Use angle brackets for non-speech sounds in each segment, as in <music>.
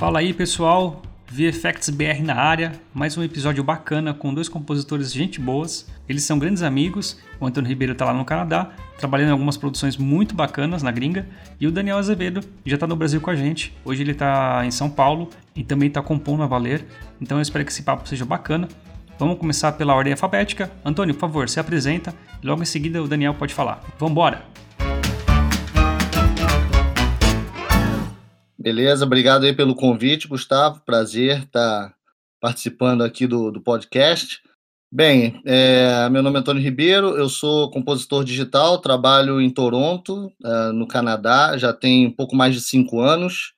Fala aí pessoal, VFX BR na área, mais um episódio bacana com dois compositores gente boas. Eles são grandes amigos. O Antônio Ribeiro está lá no Canadá, trabalhando em algumas produções muito bacanas na gringa, e o Daniel Azevedo já está no Brasil com a gente. Hoje ele está em São Paulo e também está compondo a Valer. Então eu espero que esse papo seja bacana. Vamos começar pela ordem alfabética. Antônio, por favor, se apresenta. Logo em seguida o Daniel pode falar. Vamos embora. Beleza, obrigado aí pelo convite, Gustavo. Prazer estar participando aqui do, do podcast. Bem, é, meu nome é Antônio Ribeiro, eu sou compositor digital, trabalho em Toronto, é, no Canadá, já tem um pouco mais de cinco anos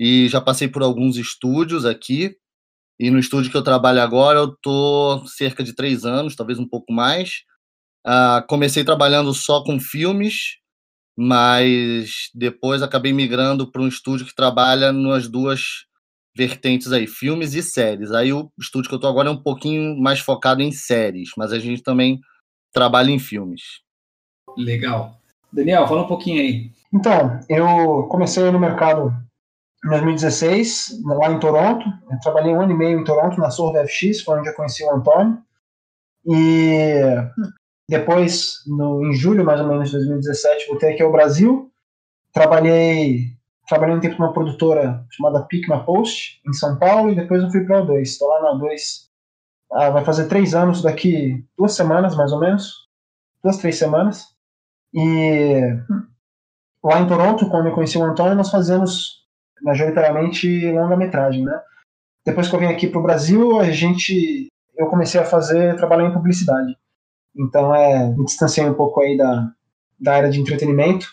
e já passei por alguns estúdios aqui. E no estúdio que eu trabalho agora, eu estou cerca de três anos, talvez um pouco mais. Uh, comecei trabalhando só com filmes, mas depois acabei migrando para um estúdio que trabalha nas duas vertentes aí, filmes e séries. Aí o estúdio que eu estou agora é um pouquinho mais focado em séries, mas a gente também trabalha em filmes. Legal. Daniel, fala um pouquinho aí. Então, eu comecei no mercado em 2016, lá em Toronto. Eu trabalhei um ano e meio em Toronto, na Sorda FX, foi onde eu conheci o Antônio. E depois, no, em julho mais ou menos de 2017, voltei aqui ao Brasil. Trabalhei, trabalhei um tempo numa produtora chamada Picma Post, em São Paulo, e depois eu fui para a O2. Estou lá na O2 ah, vai fazer três anos daqui duas semanas, mais ou menos. Duas, três semanas. E lá em Toronto, quando eu conheci o Antônio, nós fazemos majoritariamente longa-metragem, né? Depois que eu vim aqui para o Brasil, a gente, eu comecei a fazer, trabalhar em publicidade. Então, é, me distanciei um pouco aí da, da área de entretenimento,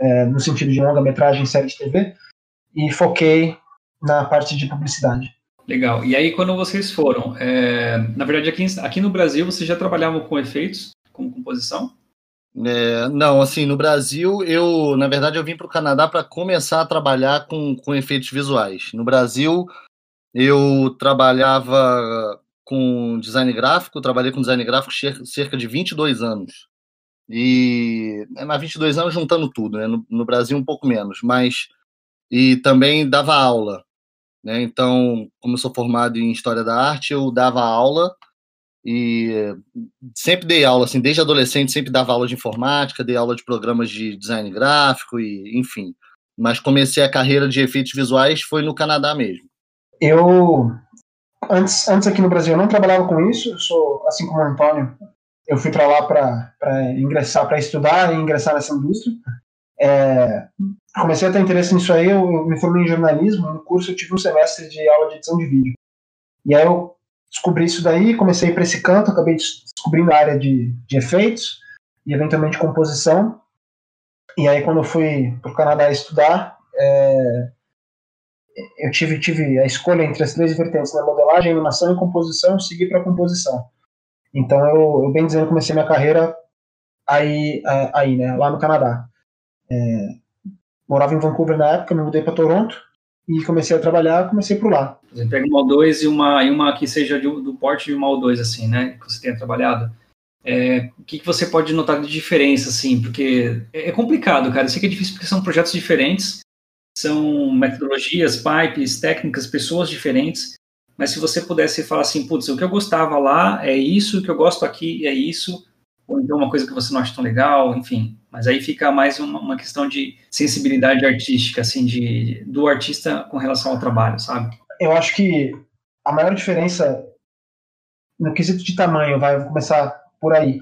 é, no sentido de longa-metragem, série de TV, e foquei na parte de publicidade. Legal. E aí, quando vocês foram, é, na verdade, aqui, aqui no Brasil, vocês já trabalhavam com efeitos, com composição? É, não, assim, no Brasil, eu, na verdade, eu vim para o Canadá para começar a trabalhar com, com efeitos visuais. No Brasil, eu trabalhava com design gráfico, trabalhei com design gráfico cerca de 22 anos. E é, na 22 anos juntando tudo, né? No, no, Brasil um pouco menos, mas e também dava aula, né? Então, como eu sou formado em história da arte, eu dava aula e sempre dei aula assim, desde adolescente sempre dava aula de informática, dei aula de programas de design gráfico e enfim. Mas comecei a carreira de efeitos visuais foi no Canadá mesmo. Eu antes, antes aqui no Brasil eu não trabalhava com isso, eu sou, assim como o Antônio, eu fui para lá para ingressar, para estudar e ingressar nessa indústria. É, comecei a ter interesse nisso aí, eu me formei em jornalismo, no curso eu tive um semestre de aula de edição de vídeo. E aí eu descobri isso daí, comecei para esse canto, acabei descobrindo a área de, de efeitos e eventualmente composição. E aí quando eu fui para o Canadá estudar, é, eu tive, tive a escolha entre as três vertentes, né, modelagem, animação e composição, segui para composição. Então eu, eu, bem dizendo, comecei minha carreira aí, aí né, lá no Canadá. É, morava em Vancouver na época, me mudei para Toronto e comecei a trabalhar, comecei por lá. Você pega uma O2 e uma, e uma que seja de, do porte de uma O2, assim, né, que você tenha trabalhado. É, o que, que você pode notar de diferença, assim, porque é, é complicado, cara, eu sei que é difícil porque são projetos diferentes, são metodologias, pipes, técnicas, pessoas diferentes. Mas se você pudesse falar assim, putz, o que eu gostava lá é isso, o que eu gosto aqui é isso, ou então uma coisa que você não acha tão legal, enfim. Mas aí fica mais uma, uma questão de sensibilidade artística, assim, de, do artista com relação ao trabalho, sabe? Eu acho que a maior diferença no quesito de tamanho, vai, começar por aí,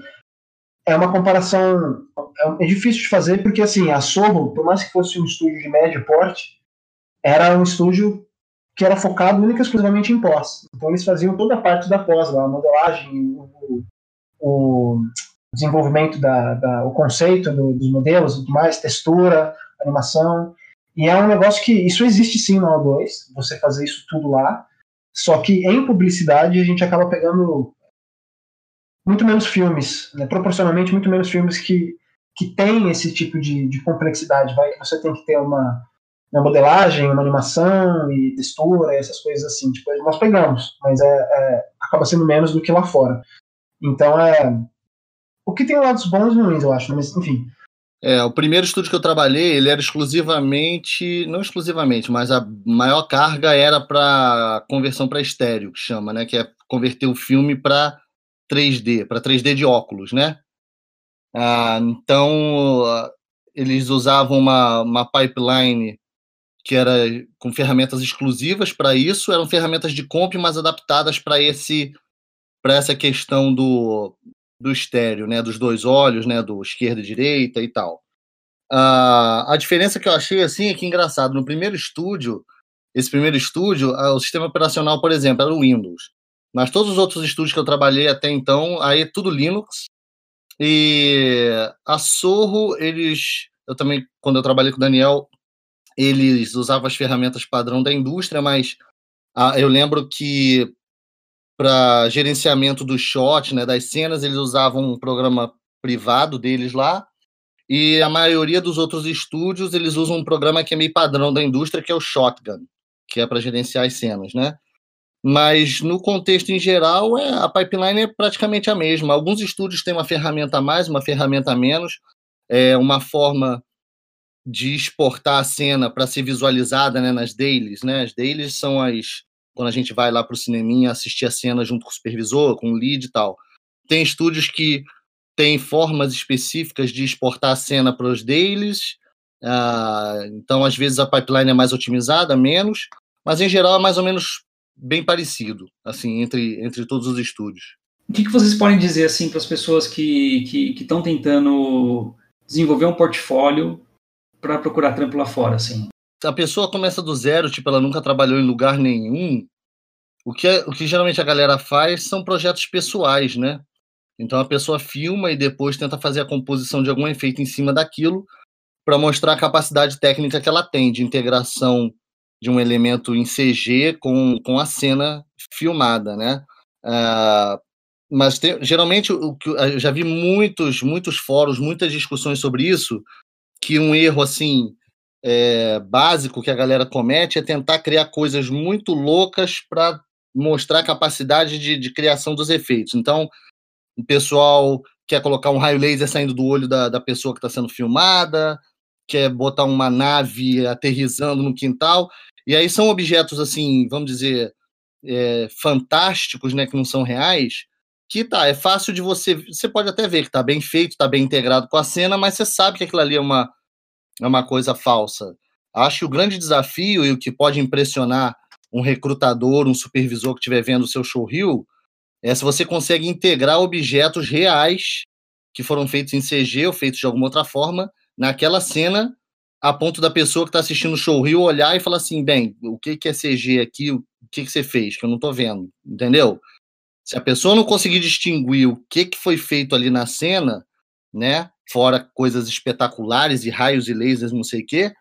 é uma comparação é, é difícil de fazer porque assim a Sorro, por mais que fosse um estúdio de médio porte, era um estúdio que era focado única e exclusivamente em pós. Então eles faziam toda a parte da pós, a modelagem, o, o desenvolvimento da, da, o conceito do, dos modelos, tudo mais, textura, animação. E é um negócio que isso existe sim no O2, você fazer isso tudo lá. Só que em publicidade a gente acaba pegando muito menos filmes, né, proporcionalmente muito menos filmes que, que tem esse tipo de, de complexidade, vai você tem que ter uma, uma modelagem, uma animação e textura, essas coisas assim, tipo, nós pegamos, mas é, é, acaba sendo menos do que lá fora. Então é o que tem lados bons e ruins, eu acho, mas enfim. É, o primeiro estúdio que eu trabalhei, ele era exclusivamente, não exclusivamente, mas a maior carga era para conversão para estéreo, que chama, né? Que é converter o filme para 3D, para 3D de óculos, né? Ah, então, eles usavam uma, uma pipeline que era com ferramentas exclusivas para isso, eram ferramentas de comp, mas adaptadas para esse para essa questão do, do estéreo, né, dos dois olhos, né, do esquerda e direita e tal. Uh, a diferença que eu achei assim é que engraçado, no primeiro estúdio, esse primeiro estúdio, uh, o sistema operacional, por exemplo, era o Windows. Mas todos os outros estúdios que eu trabalhei até então, aí é tudo Linux. E a Sorro, eles, eu também quando eu trabalhei com o Daniel, eles usavam as ferramentas padrão da indústria, mas ah, eu lembro que para gerenciamento do shot, né, das cenas, eles usavam um programa privado deles lá, e a maioria dos outros estúdios, eles usam um programa que é meio padrão da indústria, que é o Shotgun, que é para gerenciar as cenas, né? Mas no contexto em geral, é, a pipeline é praticamente a mesma. Alguns estúdios têm uma ferramenta a mais, uma ferramenta a menos, é uma forma de exportar a cena para ser visualizada né, nas dailies. Né? As dailies são as. Quando a gente vai lá para o cineminha assistir a cena junto com o supervisor, com o lead e tal. Tem estúdios que têm formas específicas de exportar a cena para os dailies. Uh, então, às vezes, a pipeline é mais otimizada, menos. Mas, em geral, é mais ou menos bem parecido, assim, entre, entre todos os estúdios. O que, que vocês podem dizer, assim, para as pessoas que estão tentando desenvolver um portfólio para procurar trampo lá fora, assim? A pessoa começa do zero, tipo, ela nunca trabalhou em lugar nenhum. O que, é, o que geralmente a galera faz são projetos pessoais, né? Então a pessoa filma e depois tenta fazer a composição de algum efeito em cima daquilo para mostrar a capacidade técnica que ela tem de integração de um elemento em CG com, com a cena filmada, né? Uh, mas geralmente o que eu já vi muitos muitos fóruns, muitas discussões sobre isso, que um erro assim é, básico que a galera comete é tentar criar coisas muito loucas para mostrar a capacidade de, de, criação dos efeitos. Então, o pessoal quer colocar um raio laser saindo do olho da, da pessoa que está sendo filmada, quer botar uma nave aterrizando no quintal, e aí são objetos assim, vamos dizer, é, fantásticos, né, que não são reais, que tá, é fácil de você. Você pode até ver que tá bem feito, tá bem integrado com a cena, mas você sabe que aquilo ali é uma, é uma coisa falsa. Acho que o grande desafio e o que pode impressionar um recrutador, um supervisor que estiver vendo o seu showreel, é se você consegue integrar objetos reais que foram feitos em CG ou feitos de alguma outra forma naquela cena, a ponto da pessoa que está assistindo o showreel olhar e falar assim, bem, o que, que é CG aqui, o que, que você fez, que eu não estou vendo, entendeu? Se a pessoa não conseguir distinguir o que, que foi feito ali na cena, né, fora coisas espetaculares e raios e lasers, não sei o quê,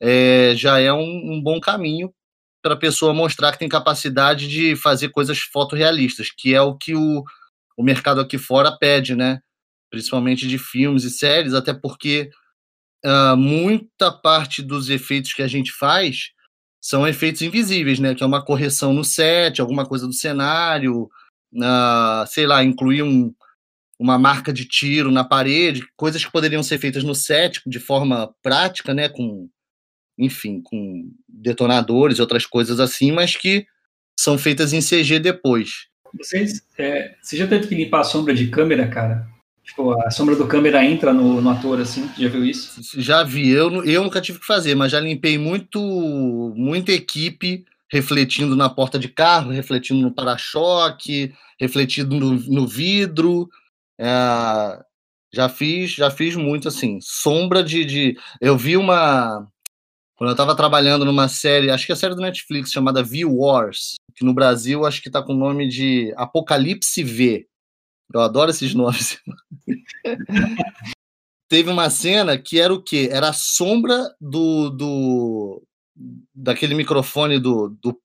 é, já é um, um bom caminho para a pessoa mostrar que tem capacidade de fazer coisas fotorrealistas, que é o que o, o mercado aqui fora pede, né? Principalmente de filmes e séries, até porque uh, muita parte dos efeitos que a gente faz são efeitos invisíveis, né? Que é uma correção no set, alguma coisa do cenário, uh, sei lá, incluir um, uma marca de tiro na parede, coisas que poderiam ser feitas no set de forma prática, né, com, enfim, com detonadores e outras coisas assim, mas que são feitas em CG depois. Vocês, é, você já teve que limpar a sombra de câmera, cara? Tipo, a sombra do câmera entra no, no ator, assim, já viu isso? Já vi, eu, eu nunca tive que fazer, mas já limpei muito, muita equipe refletindo na porta de carro, refletindo no para-choque, refletindo no, no vidro. É, já fiz, já fiz muito assim. Sombra de, de. Eu vi uma. Quando eu estava trabalhando numa série, acho que é a série do Netflix, chamada V Wars, que no Brasil acho que está com o nome de Apocalipse V. Eu adoro esses <laughs> nomes. Teve uma cena que era o quê? Era a sombra do, do, daquele microfone do, do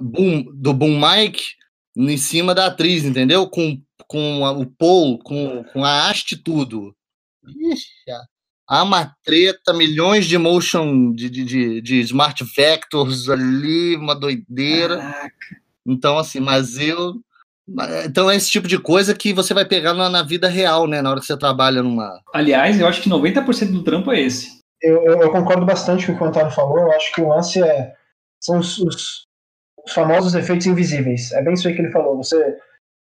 boom, do boom mic em cima da atriz, entendeu? Com, com a, o pole, com, com a haste tudo. Ixi, há uma treta, milhões de motion, de, de, de, smart vectors ali, uma doideira. Caraca. Então, assim, mas eu Então é esse tipo de coisa que você vai pegar na, na, vida real, né? Na hora que você trabalha numa. Aliás, eu acho que 90% do trampo é esse. Eu, eu, eu, concordo bastante com o que o Antônio falou. Eu acho que o lance é. São os, os, os, famosos efeitos invisíveis. É bem isso aí que ele falou. Você.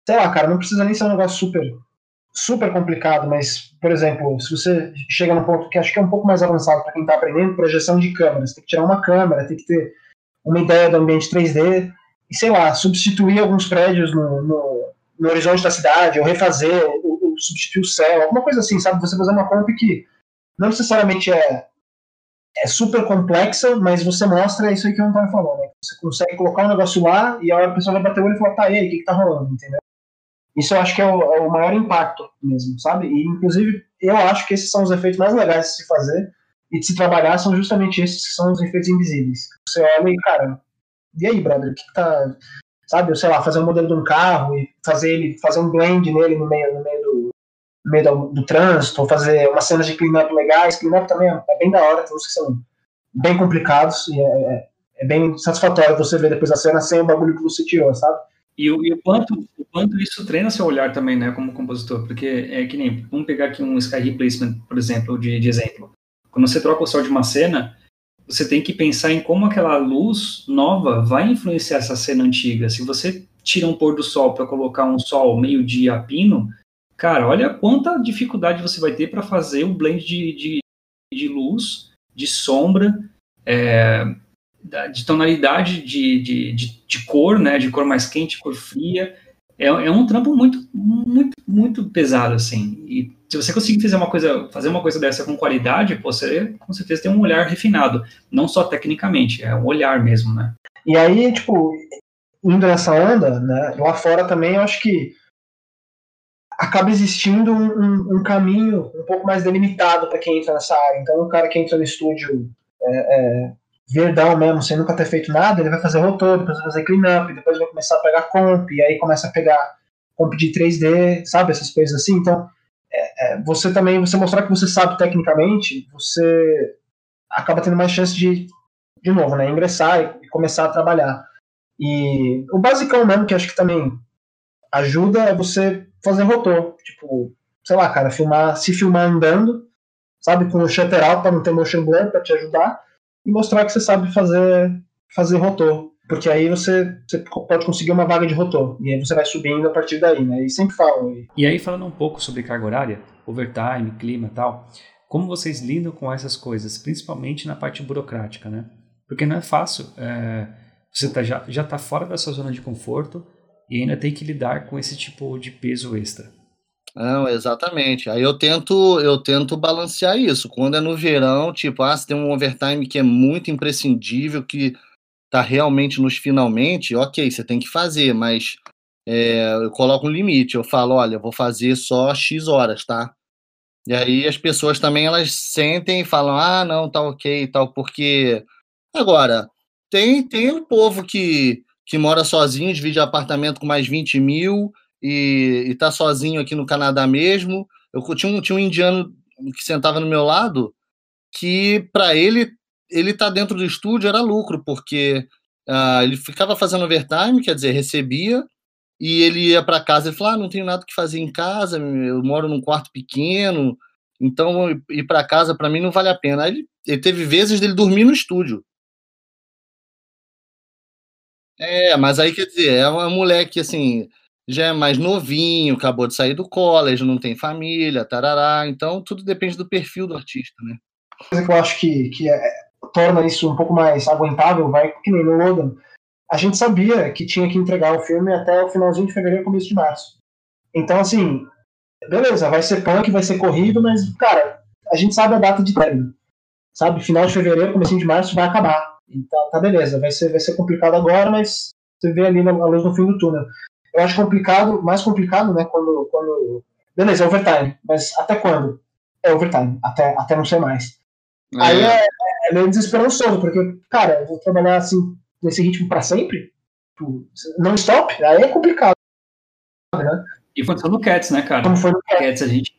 Sei lá, cara, não precisa nem ser um negócio super. Super complicado, mas, por exemplo, se você chega num ponto que acho que é um pouco mais avançado para quem está aprendendo, projeção de câmeras. Tem que tirar uma câmera, tem que ter uma ideia do ambiente 3D e, sei lá, substituir alguns prédios no, no, no horizonte da cidade, ou refazer, ou, ou, substituir o céu, alguma coisa assim, sabe? Você fazer uma comp que não necessariamente é, é super complexa, mas você mostra isso aí que o Antônio falou, né? Você consegue colocar um negócio lá e a hora a pessoa vai bater o olho e falar, tá, aí, o que, que tá rolando, entendeu? Isso eu acho que é o, é o, maior impacto mesmo, sabe? E, inclusive, eu acho que esses são os efeitos mais legais de se fazer e de se trabalhar, são justamente esses que são os efeitos invisíveis. Você olha e, cara, e aí, brother, o que, tá. Sabe, sei lá, fazer um modelo de um carro e fazer ele, fazer um blend nele no meio, no meio do, no meio do, do trânsito, fazer umas cenas de cleanup legais. Cleanup também é, é bem da hora, tem uns que são bem complicados e é, é, é, bem satisfatório você ver depois a cena sem o bagulho que você tirou, sabe? E o, e o, quanto, o quanto isso treina seu olhar também, né, como compositor, porque é que nem, vamos pegar aqui um Sky Replacement, por exemplo, de, de exemplo. Quando você troca o sol de uma cena, você tem que pensar em como aquela luz nova vai influenciar essa cena antiga. Se você tira um pôr do sol para colocar um sol meio-dia a pino, cara, olha quanta dificuldade você vai ter para fazer o blend de, de, de, luz, de sombra, é, de tonalidade de, de, de, de, cor, né, de cor mais quente, cor fria. É, é um trampo muito, muito, muito pesado, assim. E se você conseguir fazer uma coisa, fazer uma coisa dessa com qualidade, você com certeza tem um olhar refinado, não só tecnicamente, é um olhar mesmo, né? E aí, tipo, indo nessa onda, né, lá fora também eu acho que acaba existindo um, um, caminho um pouco mais delimitado para quem entra nessa área. Então, o cara que entra no estúdio é, é, verdão mesmo, sem nunca ter feito nada, ele vai fazer rotor, depois vai fazer cleanup, depois vai começar a pegar comp, e aí começa a pegar comp de 3D, sabe, essas coisas assim. Então, é, é, você também, você mostrar que você sabe tecnicamente, você acaba tendo mais chance de, de novo, né, ingressar e, começar a trabalhar. E o basicão mesmo, que acho que também ajuda, é você fazer rotor. Tipo, sei lá, cara, filmar, se filmar andando, sabe, com o shutter alto para não ter motion blur para te ajudar, e mostrar que você sabe fazer, fazer rotor porque aí você, você pode conseguir uma vaga de rotor, e aí você vai subindo a partir daí, né? E sempre falam. E aí, falando um pouco sobre carga horária, overtime, clima e tal, como vocês lidam com essas coisas, principalmente na parte burocrática, né? Porque não é fácil. É, você tá, já está fora da sua zona de conforto e ainda tem que lidar com esse tipo de peso extra. Não, exatamente. Aí eu tento, eu tento balancear isso. Quando é no verão, tipo, ah, você tem um overtime que é muito imprescindível, que tá realmente nos finalmente, ok, você tem que fazer, mas é, eu coloco um limite, eu falo, olha, eu vou fazer só X horas, tá? E aí as pessoas também elas sentem e falam, ah, não, tá ok e tal, porque agora tem tem um povo que, que mora sozinho, divide apartamento com mais 20 mil e, e tá sozinho aqui no Canadá mesmo. Eu tinha um, tinha um indiano que sentava no meu lado que para ele ele tá dentro do estúdio era lucro, porque uh, ele ficava fazendo overtime, quer dizer, recebia, e ele ia para casa e falava: ah, não tenho nada que fazer em casa, eu moro num quarto pequeno, então ir para casa para mim não vale a pena. Aí ele, ele teve vezes dele dormir no estúdio. É, mas aí quer dizer, é uma moleque assim, já é mais novinho, acabou de sair do college, não tem família, tarará, então tudo depende do perfil do artista, né? Coisa que eu acho que, que é, torna isso um pouco mais aguentável, vai, que nem no Logan. A gente sabia que tinha que entregar o filme até o finalzinho de fevereiro, começo de março. Então, assim, beleza, vai ser punk, vai ser corrido, mas, cara, a gente sabe a data de término. Sabe, final de fevereiro, começo de março vai acabar. Então, tá beleza, vai ser, vai ser complicado agora, mas você vê ali a luz no fim do túnel. Eu acho complicado, mais complicado, né, quando, quando beleza, é overtime, mas até quando? É overtime, até, até não ser mais. É. Aí é, é meio desesperançoso, porque, cara, eu vou trabalhar assim, nesse ritmo para sempre, tipo, não stop, aí é complicado. Né? E foi no Cats, né, cara? Como foi no Cats? Cats? A gente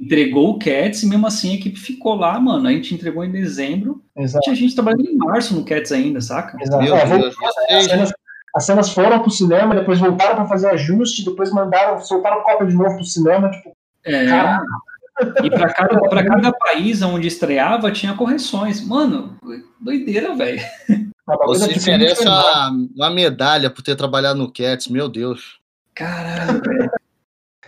entregou o Cats e mesmo assim a equipe ficou lá, mano. A gente entregou em dezembro. Exato. A gente trabalhou em março no Cats ainda, saca? Exato. Meu é, Deus, vocês, as cenas foram pro cinema, depois voltaram para fazer ajuste, depois mandaram, soltaram cópia de novo pro cinema, tipo, é. E para cada, pra cada país onde estreava tinha correções. Mano, doideira, velho. Você merece uma, uma medalha por ter trabalhado no Cats, meu Deus. Caralho, velho.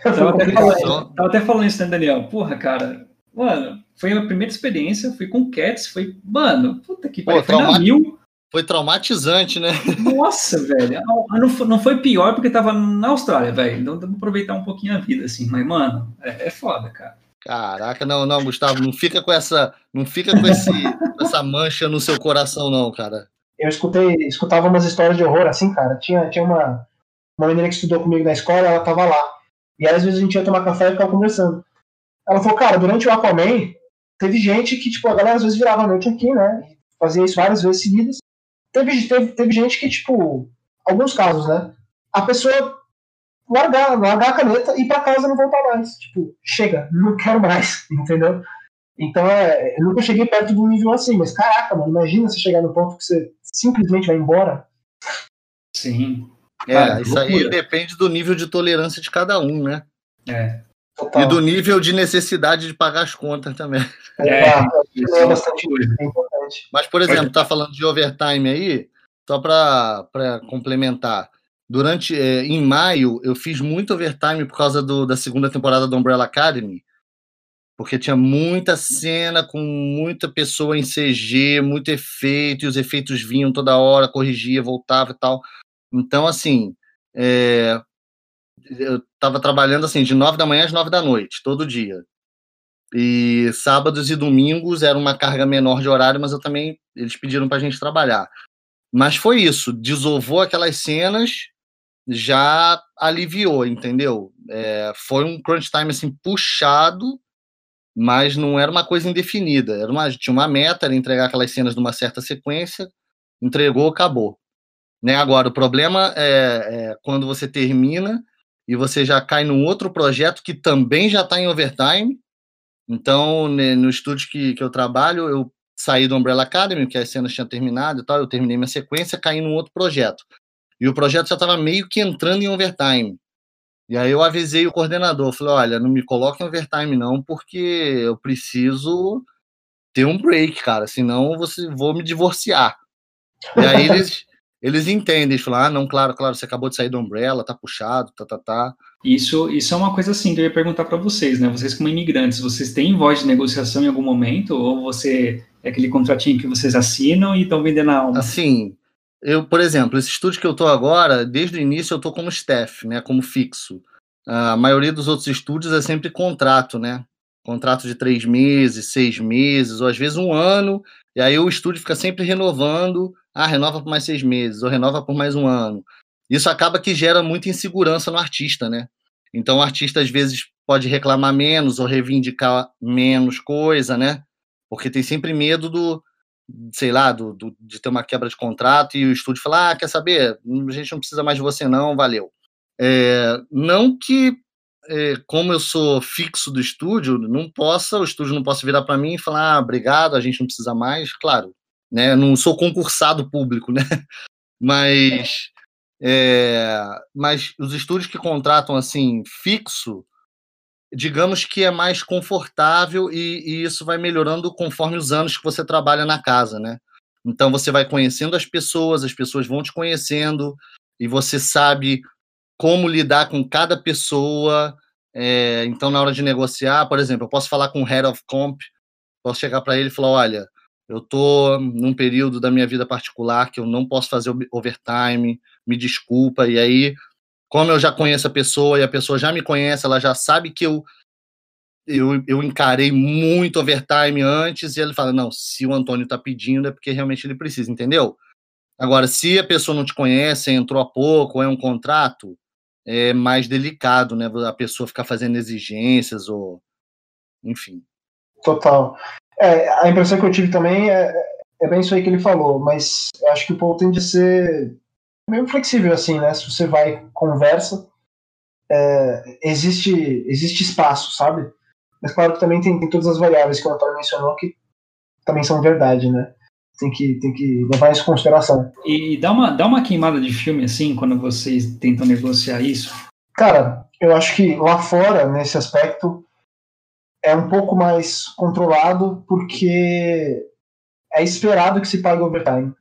Tava, até falando, tava até falando isso, né, Daniel? Porra, cara. Mano, foi a primeira experiência, fui com Cats, foi. Mano, puta que pariu. Foi na mil. Foi traumatizante, né? <laughs> Nossa, velho. Não, não foi pior porque tava na Austrália, velho. Então vamos aproveitar um pouquinho a vida, assim. Mas, mano, é, é foda, cara. Caraca, não, não, Gustavo, não fica com essa, não fica com esse, essa mancha no seu coração, não, cara. Eu escutei, escutava umas histórias de horror assim, cara. Tinha, tinha uma, uma menina que estudou comigo na escola, ela tava lá. E aí, às vezes a gente ia tomar café e ficava conversando. Ela falou, cara, durante o Aquaman, teve gente que, tipo, a galera às vezes virava a noite aqui, né? Fazia isso várias vezes seguidas. Teve, teve, teve gente que, tipo, alguns casos, né? A pessoa largar, largar a caneta e ir pra casa e não voltar mais. Tipo, chega, não quero mais, <laughs> entendeu? Então, é, eu nunca cheguei perto do nível assim, mas caraca, mano, imagina você chegar no ponto que você simplesmente vai embora. Sim. É, Cara, isso loucura. aí depende do nível de tolerância de cada um, né? É. Total. E do nível de necessidade de pagar as contas também. É, é, isso é bastante Mas, por exemplo, tá falando de overtime aí, só para complementar. Durante, é, em maio, eu fiz muito overtime por causa do, da segunda temporada do Umbrella Academy, porque tinha muita cena com muita pessoa em CG, muito efeito, e os efeitos vinham toda hora, corrigia, voltava e tal. Então, assim, é, eu estava trabalhando assim de nove da manhã às nove da noite, todo dia. E sábados e domingos era uma carga menor de horário, mas eu também eles pediram para a gente trabalhar. Mas foi isso, desovou aquelas cenas, já aliviou, entendeu? É, foi um crunch time assim puxado, mas não era uma coisa indefinida. Era uma, tinha uma meta, era entregar aquelas cenas numa certa sequência, entregou, acabou. Né? Agora, o problema é, é quando você termina e você já cai num outro projeto que também já está em overtime. Então, né, no estúdio que, que eu trabalho, eu saí do Umbrella Academy, que as cenas tinham terminado e tal, eu terminei minha sequência, caí num outro projeto. E o projeto já estava meio que entrando em overtime. E aí eu avisei o coordenador, falei, olha, não me coloque em overtime não, porque eu preciso ter um break, cara, senão você vou me divorciar. E aí <laughs> eles eles entendem, eles falam, ah, não, claro, claro, você acabou de sair do Umbrella, tá puxado, tá, tá, tá. Isso, isso é uma coisa assim que eu ia perguntar para vocês, né? Vocês como imigrantes, vocês têm voz de negociação em algum momento? Ou você é aquele contratinho que vocês assinam e estão vendendo a alma? Assim, eu, por exemplo, esse estúdio que eu tô agora, desde o início eu tô como staff, né? Como fixo. A maioria dos outros estúdios é sempre contrato, né? Contrato de três meses, seis meses, ou às vezes um ano, e aí o estúdio fica sempre renovando ah, renova por mais seis meses, ou renova por mais um ano. Isso acaba que gera muita insegurança no artista, né? Então o artista às vezes pode reclamar menos ou reivindicar menos coisa, né? Porque tem sempre medo do, sei lá, do, do, de ter uma quebra de contrato e o estúdio falar, ah, quer saber, a gente não precisa mais de você não, valeu. É, não que, é, como eu sou fixo do estúdio, não possa, o estúdio não possa virar para mim e falar, ah, obrigado, a gente não precisa mais. Claro, né? Não sou concursado público, né? <laughs> Mas, é, mas os estúdios que contratam assim fixo, digamos que é mais confortável e, e, isso vai melhorando conforme os anos que você trabalha na casa, né? Então você vai conhecendo as pessoas, as pessoas vão te conhecendo e você sabe como lidar com cada pessoa. É, então, na hora de negociar, por exemplo, eu posso falar com o head of comp, posso chegar para ele e falar: olha, eu tô num período da minha vida particular que eu não posso fazer overtime, me desculpa. E aí, como eu já conheço a pessoa e a pessoa já me conhece, ela já sabe que eu eu, eu encarei muito overtime antes e ele fala: não, se o Antônio está pedindo é porque realmente ele precisa, entendeu? Agora, se a pessoa não te conhece, entrou há pouco, ou é um contrato, é mais delicado, né? A pessoa ficar fazendo exigências ou. Enfim. Total. É, a impressão que eu tive também é, é bem isso aí que ele falou, mas acho que o Paul tem de ser meio flexível, assim, né? Se você vai conversa, é, existe, existe espaço, sabe? Mas claro que também tem, tem todas as variáveis que o Antônio mencionou que também são verdade, né? tem que, tem que levar isso em consideração. E dá uma, dá uma queimada de filme assim quando vocês tentam negociar isso? Cara, eu acho que lá fora, nesse aspecto, é um pouco mais controlado porque é esperado que se pague overtime.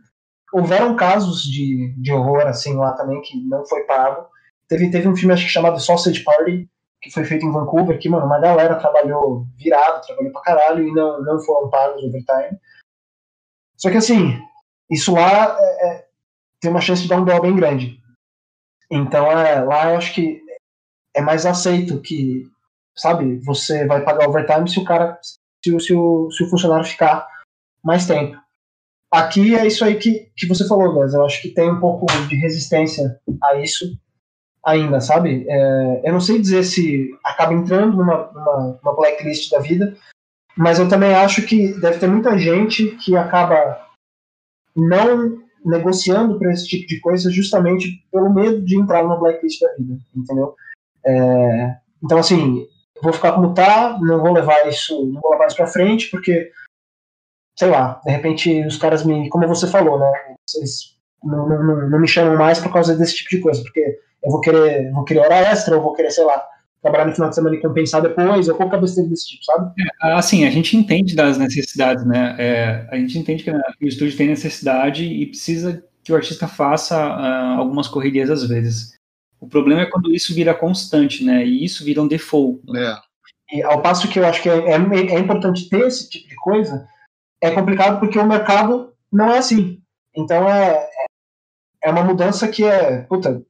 Houveram casos de, de horror assim lá também que não foi pago. Teve, teve um filme acho que chamado Sausage Party, que foi feito em Vancouver, que, mano, uma galera trabalhou virado, trabalhou pra caralho e não, não foram pagos overtime. Só que assim, isso lá é, é, tem uma chance de dar um dó bem grande. Então é, lá eu acho que é mais aceito que, sabe, você vai pagar overtime se o cara, se, se, o, se o funcionário ficar mais tempo. Aqui é isso aí que, que você falou, Gus. Eu acho que tem um pouco de resistência a isso ainda, sabe? É, eu não sei dizer se acaba entrando numa, numa, numa blacklist da vida, mas eu também acho que deve ter muita gente que acaba não negociando para esse tipo de coisa justamente pelo medo de entrar numa blacklist da vida, entendeu? É, então, assim, vou ficar como tá, não vou levar isso, não vou levar isso para frente, porque, sei lá, de repente os caras me, como você falou, né, eles não, não, não me chamam mais por causa desse tipo de coisa, porque eu vou querer, vou querer hora extra, eu vou querer, sei lá, trabalhar no final de semana e compensar depois, ou qualquer besteira desse tipo, sabe? É, assim, a gente entende das necessidades, né? É, a gente entende que o estúdio tem necessidade e precisa que o artista faça uh, algumas correrias às vezes. O problema é quando isso vira constante, né? E isso vira um default. É. E ao passo que eu acho que é, é, é importante ter esse tipo de coisa, é complicado porque o mercado não é assim. Então é, é uma mudança que é, puta,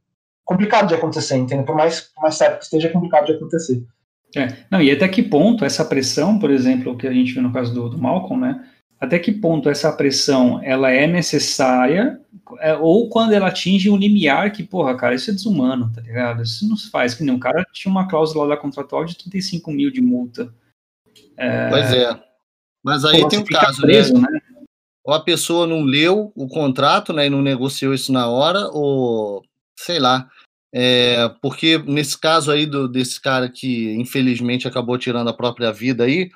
complicado de acontecer, entendeu? Por mais, por mais certo que esteja complicado de acontecer. É, não, e até que ponto essa pressão, por exemplo, que a gente viu no caso do, do Malcolm, né? Até que ponto essa pressão ela é necessária é, ou quando ela atinge um limiar que, porra, cara, isso é desumano, tá ligado? Isso não se faz, que nem um cara tinha uma cláusula lá contratual de 35 mil de multa. É... Pois é. Mas aí Pô, tem um caso, né? preso, né? né? Ou a pessoa não leu o contrato, né, e não negociou isso na hora, ou sei lá. É, porque nesse caso aí do, desse cara que infelizmente acabou tirando a própria vida aí,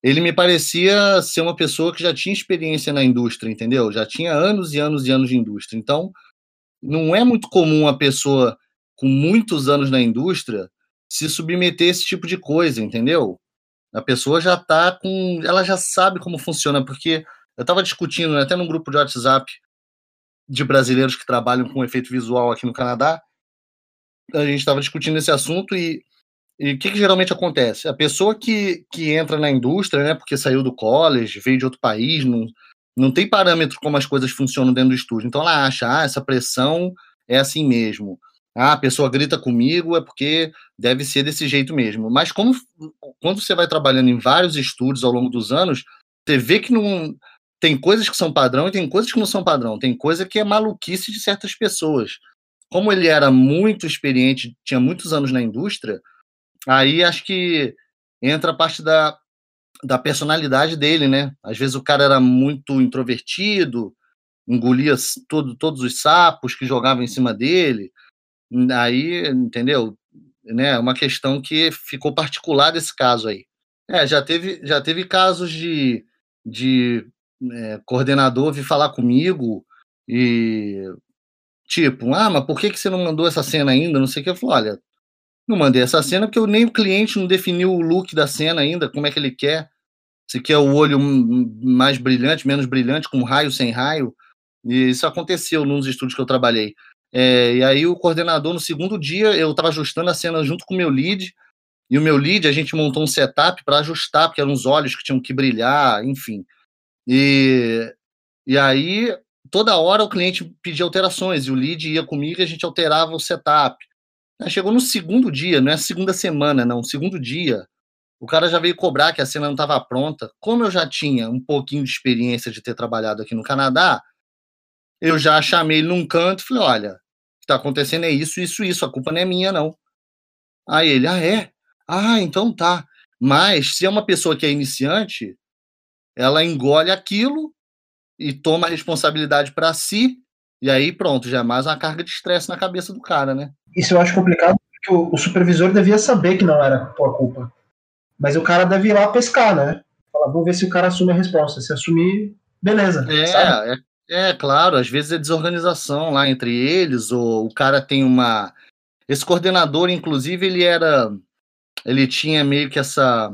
ele me parecia ser uma pessoa que já tinha experiência na indústria, entendeu? Já tinha anos e anos e anos de indústria. Então, não é muito comum uma pessoa com muitos anos na indústria se submeter a esse tipo de coisa, entendeu? A pessoa já tá com. Ela já sabe como funciona, porque eu estava discutindo né, até num grupo de WhatsApp de brasileiros que trabalham com efeito visual aqui no Canadá. A gente estava discutindo esse assunto e o que, que, geralmente acontece? A pessoa que, que entra na indústria, né, porque saiu do college, veio de outro país, não, não tem parâmetro como as coisas funcionam dentro do estúdio. Então ela acha, ah, essa pressão é assim mesmo. Ah, a pessoa grita comigo é porque deve ser desse jeito mesmo. Mas como quando você vai trabalhando em vários estúdios ao longo dos anos, você vê que não tem coisas que são padrão e tem coisas que não são padrão. Tem coisa que é maluquice de certas pessoas. Como ele era muito experiente, tinha muitos anos na indústria, Aí acho que entra a parte da, da personalidade dele, né? Às vezes o cara era muito introvertido, engolia todo, todos os sapos que jogavam em cima dele. Aí, entendeu? Né, uma questão que ficou particular desse caso aí. É, já teve, já teve casos de, de é, coordenador vir falar comigo e tipo, ah, mas por que, que você não mandou essa cena ainda? Não sei o que. Eu falei, olha, não mandei essa cena porque eu, nem o cliente não definiu o look da cena ainda, como é que ele quer. Se quer o olho mais brilhante, menos brilhante, com raio, sem raio. E isso aconteceu nos estúdios que eu trabalhei. É, e aí o coordenador, no segundo dia, eu estava ajustando a cena junto com o meu lead. E o meu lead, a gente montou um setup para ajustar, porque eram os olhos que tinham que brilhar, enfim. E, e aí, toda hora o cliente pedia alterações, e o lead ia comigo e a gente alterava o setup. Chegou no segundo dia, não é segunda semana, não, segundo dia, o cara já veio cobrar que a cena não estava pronta. Como eu já tinha um pouquinho de experiência de ter trabalhado aqui no Canadá, eu já chamei ele num canto e falei: olha, está acontecendo é isso, isso, isso, a culpa não é minha, não. Aí ele, ah, é? Ah, então tá. Mas se é uma pessoa que é iniciante, ela engole aquilo e toma a responsabilidade para si e aí, pronto, já é mais uma carga de estresse na cabeça do cara, né? Isso eu acho complicado, porque o, o supervisor devia saber que não era tua culpa. Mas o cara deve ir lá pescar, né? Falar, vamos ver se o cara assume a resposta. Se assumir, beleza. É, é, é, claro, às vezes é desorganização lá entre eles, ou o cara tem uma. Esse coordenador, inclusive, ele era. Ele tinha meio que essa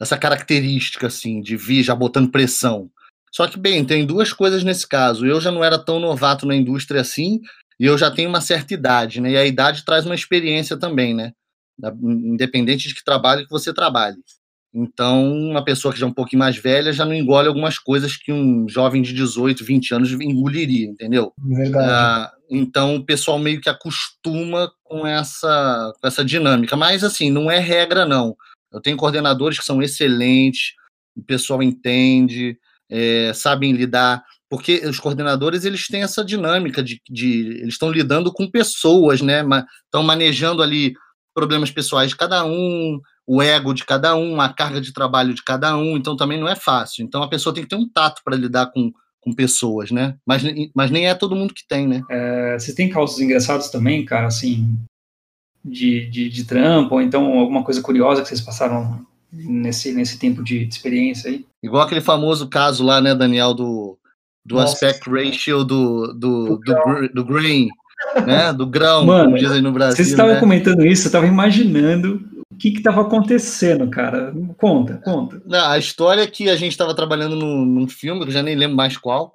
essa característica assim de vir já botando pressão. Só que bem, tem duas coisas nesse caso. Eu já não era tão novato na indústria assim, e eu já tenho uma certa idade, né? E a idade traz uma experiência também, né? Independente de que trabalho que você trabalhe. Então, uma pessoa que já é um pouquinho mais velha já não engole algumas coisas que um jovem de 18, 20 anos engoliria, entendeu? Verdade. Ah, então, o pessoal meio que acostuma com essa, com essa dinâmica. Mas, assim, não é regra, não. Eu tenho coordenadores que são excelentes, o pessoal entende, é, sabem lidar, porque os coordenadores eles têm essa dinâmica de, de eles estão lidando com pessoas, né? Estão manejando ali problemas pessoais de cada um, o ego de cada um, a carga de trabalho de cada um, então também não é fácil. Então a pessoa tem que ter um tato para lidar com, com pessoas, né? Mas, mas nem é todo mundo que tem, né? É, você tem causos engraçados também, cara, assim, de, de, de trampo, ou então alguma coisa curiosa que vocês passaram nesse, nesse tempo de, de experiência aí? Igual aquele famoso caso lá, né, Daniel, do, do aspect ratio do, do, do, do, grain, né? Do grão, Mano, como dizem no Brasil. Vocês estavam né? comentando isso, eu estava imaginando o que estava acontecendo, cara. Conta, conta. Não, a história é que a gente estava trabalhando num, num filme, eu já nem lembro mais qual,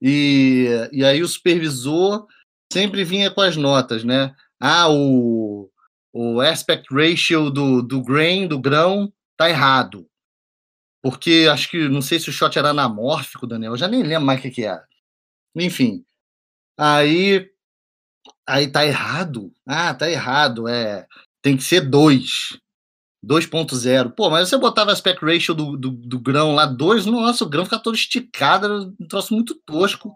e, e aí o supervisor sempre vinha com as notas, né? Ah, o, o aspect ratio do, do grain, do grão, tá errado. Porque acho que, não sei se o shot era anamórfico, Daniel, eu já nem lembro mais o que, que era. Enfim. Aí, aí tá errado. Ah, tá errado. É, tem que ser 2. 2.0. Pô, mas você botava aspect ratio do, do, do, grão lá, 2, nossa, o grão fica todo esticado, um troço muito tosco.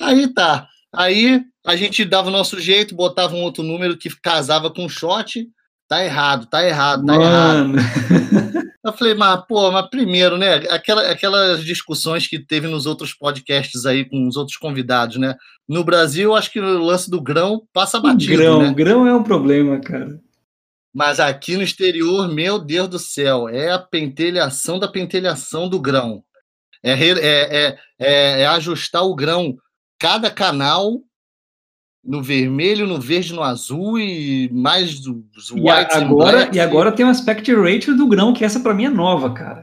Aí tá. Aí a gente dava o nosso jeito, botava um outro número que casava com o shot. Tá errado, tá errado, tá Mano. errado. <laughs> Eu falei, mas, pô, mas primeiro, né? Aquela, aquelas discussões que teve nos outros podcasts aí com os outros convidados, né? No Brasil, acho que o lance do grão passa batido. Grão, né? grão é um problema, cara. Mas aqui no exterior, meu Deus do céu, é a pentelhação da pentelhação do grão. É, é, é, é, é ajustar o grão cada canal no vermelho, no verde, no azul e mais os whites e agora E agora tem o aspect ratio do grão, que essa para mim é nova, cara.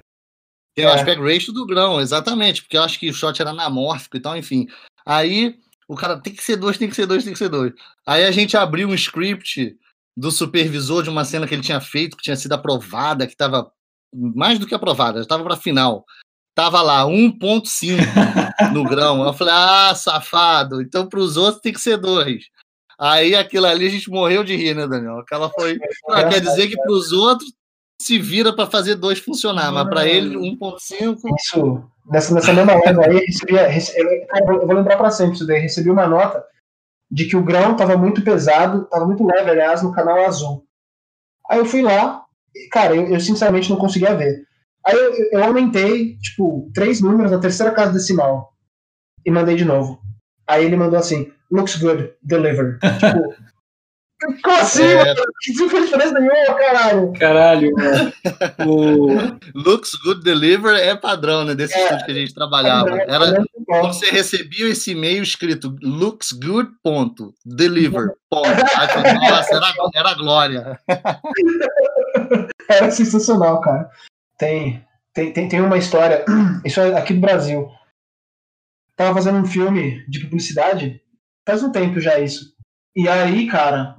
Tem é. o aspect ratio do grão, exatamente, porque eu acho que o shot era anamórfico e tal, enfim. Aí o cara tem que ser dois, tem que ser dois, tem que ser dois. Aí a gente abriu um script do supervisor de uma cena que ele tinha feito, que tinha sido aprovada, que estava mais do que aprovada, estava para final. Tava lá, 1,5 <laughs> no grão. Eu falei, ah, safado. Então, para os outros tem que ser dois. Aí aquilo ali a gente morreu de rir, né, Daniel? Aquela foi. Ah, quer dizer que para os outros se vira para fazer dois funcionar, mas para ele 1,5. Isso. Nessa, nessa mesma leva aí, recebia, recebia, eu vou lembrar para sempre isso daí. Recebi uma nota de que o grão estava muito pesado, estava muito leve, aliás, no canal azul. Aí eu fui lá, e, cara, eu, eu sinceramente não conseguia ver. Aí eu, eu aumentei, tipo, três números na terceira casa decimal. E mandei de novo. Aí ele mandou assim, looks good, deliver. <laughs> tipo, como assim, é... mano? Não fez diferença nenhuma, caralho. Caralho, mano. <laughs> o... Looks good deliver é padrão, né? Desse é, estúdio que a gente trabalhava. Era quando você recebia esse e-mail escrito looks good, ponto, deliver, ponto. Aí, nossa, era, era glória. <laughs> Era sensacional, cara. Tem, tem, tem, tem uma história, <clears throat> isso é aqui do Brasil. Tava fazendo um filme de publicidade, faz um tempo já isso. E aí, cara,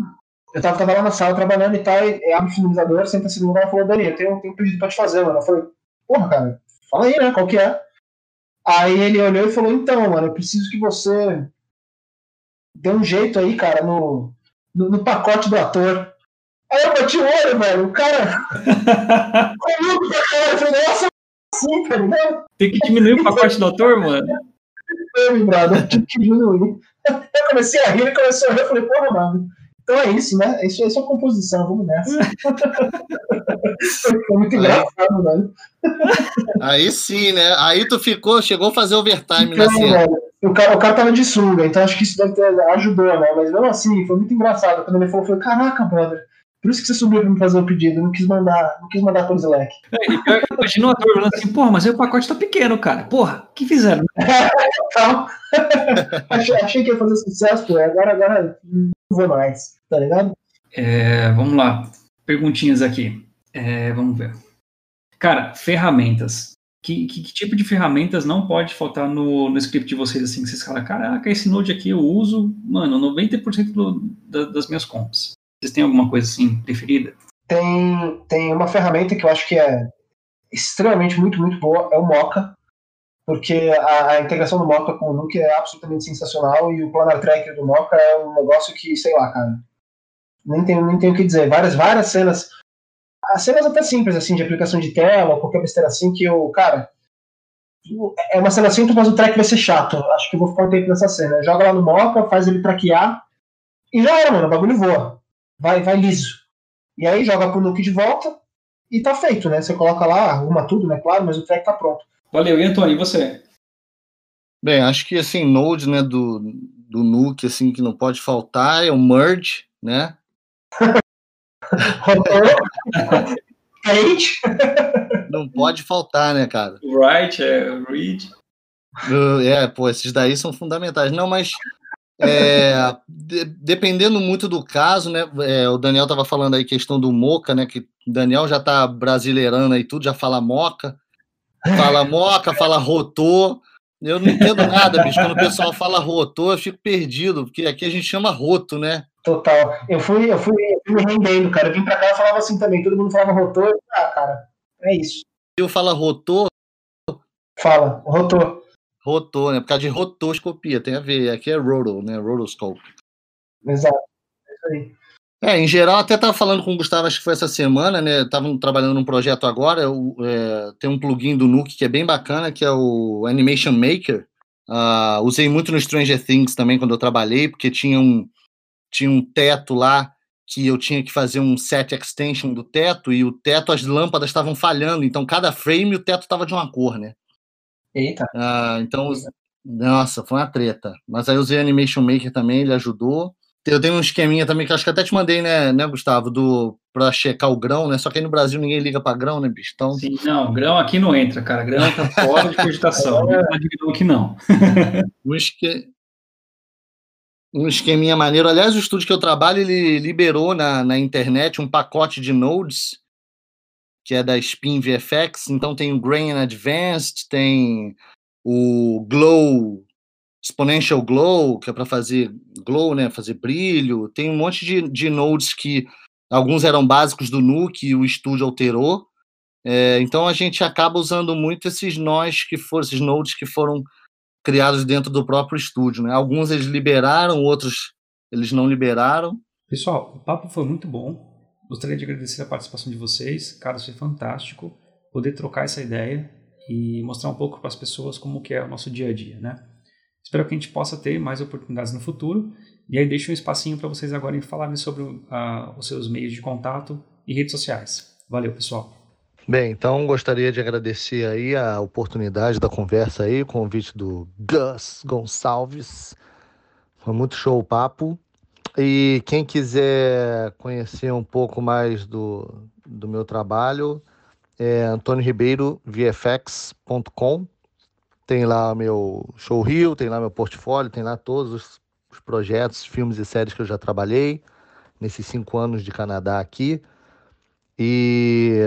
eu tava, tava lá na sala trabalhando e tal, e abre o finalizador, senta assim no lugar e falou, Dani, eu tenho, tenho um pedido pra te fazer, mano. Eu falei, porra, cara, fala aí, né, qual que é? Aí ele olhou e falou, então, mano, eu preciso que você dê um jeito aí, cara, no, no, no pacote do ator. Aí eu bati o olho, velho. O cara. <laughs> Comigo pra cara. Eu falei, nossa, assim, tá ligado? Tem que diminuir o pacote do ator, mano. Eu, brother, tive que diminuir. Eu comecei a rir, ele começou a rir, eu falei, porra, mano. Então é isso, né? Isso, isso é composição, vamos nessa. <laughs> Foi muito engraçado, velho. Aí sim, né? Aí tu ficou, chegou a fazer overtime então, na cena. O, cara, o cara tava de sunga, então acho que isso deve ter ajudou, né? Mas mesmo assim, foi muito engraçado. Quando ele falou, eu falei, caraca, brother Por isso que você subiu pra me fazer o pedido, não quis mandar, não quis mandar pelo Slack. É, imagina o ator falando assim, porra, mas aí o pacote tá pequeno, cara. Porra, o que fizeram? <laughs> Então, <laughs> achei, achei que ia fazer sucesso, pô, agora, agora não vou mais, tá ligado? É, vamos lá. Perguntinhas aqui. É, vamos ver. Cara, ferramentas. Que, que, que, tipo de ferramentas não pode faltar no, no script de vocês, assim, que vocês falam, caraca, esse Node aqui eu uso, mano, 90% do, da, das minhas comps. Vocês têm alguma coisa, assim, preferida? Tem, tem uma ferramenta que eu acho que é extremamente muito, muito boa, é o Mocha, porque a, a integração do Mocha com o Nuke é absolutamente sensacional e o Planar Tracker do Mocha é um negócio que, sei lá, cara, nem tenho, nem tenho o que dizer. Várias, várias cenas as cenas até simples, assim, de aplicação de tela, qualquer besteira assim, que eu, cara, é uma cena simples, mas o track vai ser chato. Acho que eu vou ficar um tempo nessa cena. Joga lá no Mocha, faz ele traquear, e já era, mano, o bagulho voa. Vai, vai liso. E aí joga pro Nuke de volta, e tá feito, né? Você coloca lá, arruma tudo, né? Claro, mas o track tá pronto. Valeu, e Antônio, e você? Bem, acho que assim, Node, né, do, do Nuke, assim, que não pode faltar é o Merge, né? <laughs> Não pode faltar, né, cara? Right, é, read. Uh, é, pô, esses daí são fundamentais. Não, mas é, de, dependendo muito do caso, né? É, o Daniel tava falando aí questão do Moca, né? Que o Daniel já tá brasileirando aí tudo, já fala Moca, fala Moca, fala Rotô. Eu não entendo nada, bicho. Quando o pessoal fala Rotô, eu fico perdido, porque aqui a gente chama Roto, né? Total. Eu fui, eu fui, eu fui me rendendo, cara. Eu vim pra cá e falava assim também. Todo mundo falava rotor. Ah, cara, é isso. Eu falo rotor? Fala, rotor. Rotor, né? Por causa de rotoscopia, tem a ver. Aqui é roto, né? Rotoscope. Exato. É isso aí. É, em geral, até estava falando com o Gustavo, acho que foi essa semana, né? Estavam trabalhando num projeto agora. Eu, é, tem um plugin do Nuke que é bem bacana, que é o Animation Maker. Uh, usei muito no Stranger Things também quando eu trabalhei, porque tinha um, tinha um teto lá que eu tinha que fazer um set extension do teto e o teto, as lâmpadas estavam falhando, então cada frame o teto estava de uma cor, né? Eita. Ah, então, nossa, foi uma treta. Mas aí usei Animation Maker também, ele ajudou. Eu tenho um esqueminha também que acho que até te mandei, né, né, Gustavo, do para checar o grão, né? Só que aí no Brasil ninguém liga para grão, né, bicho? Então... Sim, não, grão aqui não entra, cara. Grão tá fora de cogitação. <laughs> Não é grão aqui não. o, <laughs> esque um esqueminha maneiro. Aliás, o estúdio que eu trabalho, ele liberou na, na internet um pacote de nodes, que é da Spin VFX. Então tem o Grain Advanced, tem o Glow, Exponential Glow, que é para fazer glow, né, fazer brilho. Tem um monte de, de nodes que alguns eram básicos do Nuke e o estúdio alterou. É, então a gente acaba usando muito esses nós que foram, esses nodes que foram criados dentro do próprio estúdio. Né? Alguns eles liberaram, outros eles não liberaram. Pessoal, o papo foi muito bom. Gostaria de agradecer a participação de vocês. Cara, foi fantástico poder trocar essa ideia e mostrar um pouco para as pessoas como que é o nosso dia a dia, né? Espero que a gente possa ter mais oportunidades no futuro. E aí deixo um espacinho para vocês agora falarem sobre uh, os seus meios de contato e redes sociais. Valeu, pessoal. Bem, então gostaria de agradecer aí a oportunidade da conversa aí, o convite do Gus Gonçalves. Foi muito show o papo. E quem quiser conhecer um pouco mais do, do meu trabalho, é antonioribeiro.vfx.com. Tem lá meu show Rio, tem lá meu portfólio, tem lá todos os, os projetos, filmes e séries que eu já trabalhei nesses cinco anos de Canadá aqui. E,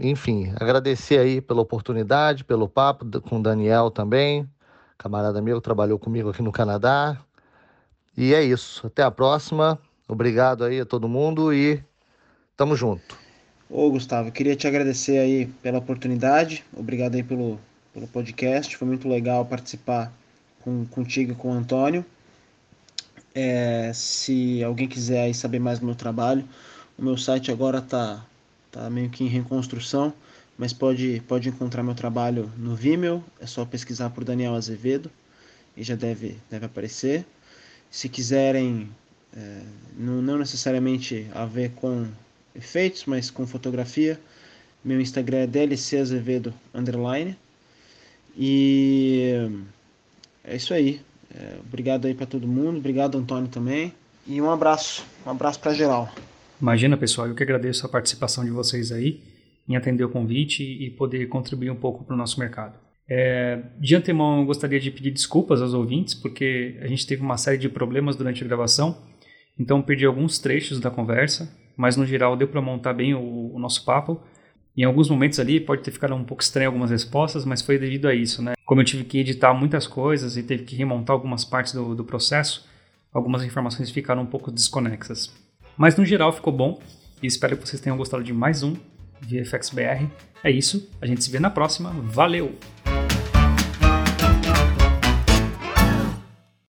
enfim, agradecer aí pela oportunidade, pelo papo com o Daniel também, camarada meu, trabalhou comigo aqui no Canadá. E é isso. Até a próxima. Obrigado aí a todo mundo e tamo junto. Ô, Gustavo, queria te agradecer aí pela oportunidade. Obrigado aí pelo, pelo podcast. Foi muito legal participar com, contigo e com o Antônio. É, se alguém quiser saber mais do meu trabalho, o meu site agora tá tá meio que em reconstrução, mas pode, pode encontrar meu trabalho no Vimeo, é só pesquisar por Daniel Azevedo e já deve, deve aparecer. Se quiserem, é, não, não necessariamente a ver com efeitos, mas com fotografia, meu Instagram é DLC Azevedo underline. E é isso aí. É, obrigado aí para todo mundo, obrigado Antônio também. E um abraço, um abraço para geral. Imagina, pessoal, eu que agradeço a participação de vocês aí em atender o convite e poder contribuir um pouco para o nosso mercado. É, de antemão, eu gostaria de pedir desculpas aos ouvintes, porque a gente teve uma série de problemas durante a gravação, então perdi alguns trechos da conversa, mas no geral deu para montar bem o, o, nosso papo. Em alguns momentos ali pode ter ficado um pouco estranho algumas respostas, mas foi devido a isso, né? Como eu tive que editar muitas coisas e teve que remontar algumas partes do, do processo, algumas informações ficaram um pouco desconexas. Mas no geral ficou bom e espero que vocês tenham gostado de mais um VFXBR. É isso, a gente se vê na próxima. Valeu!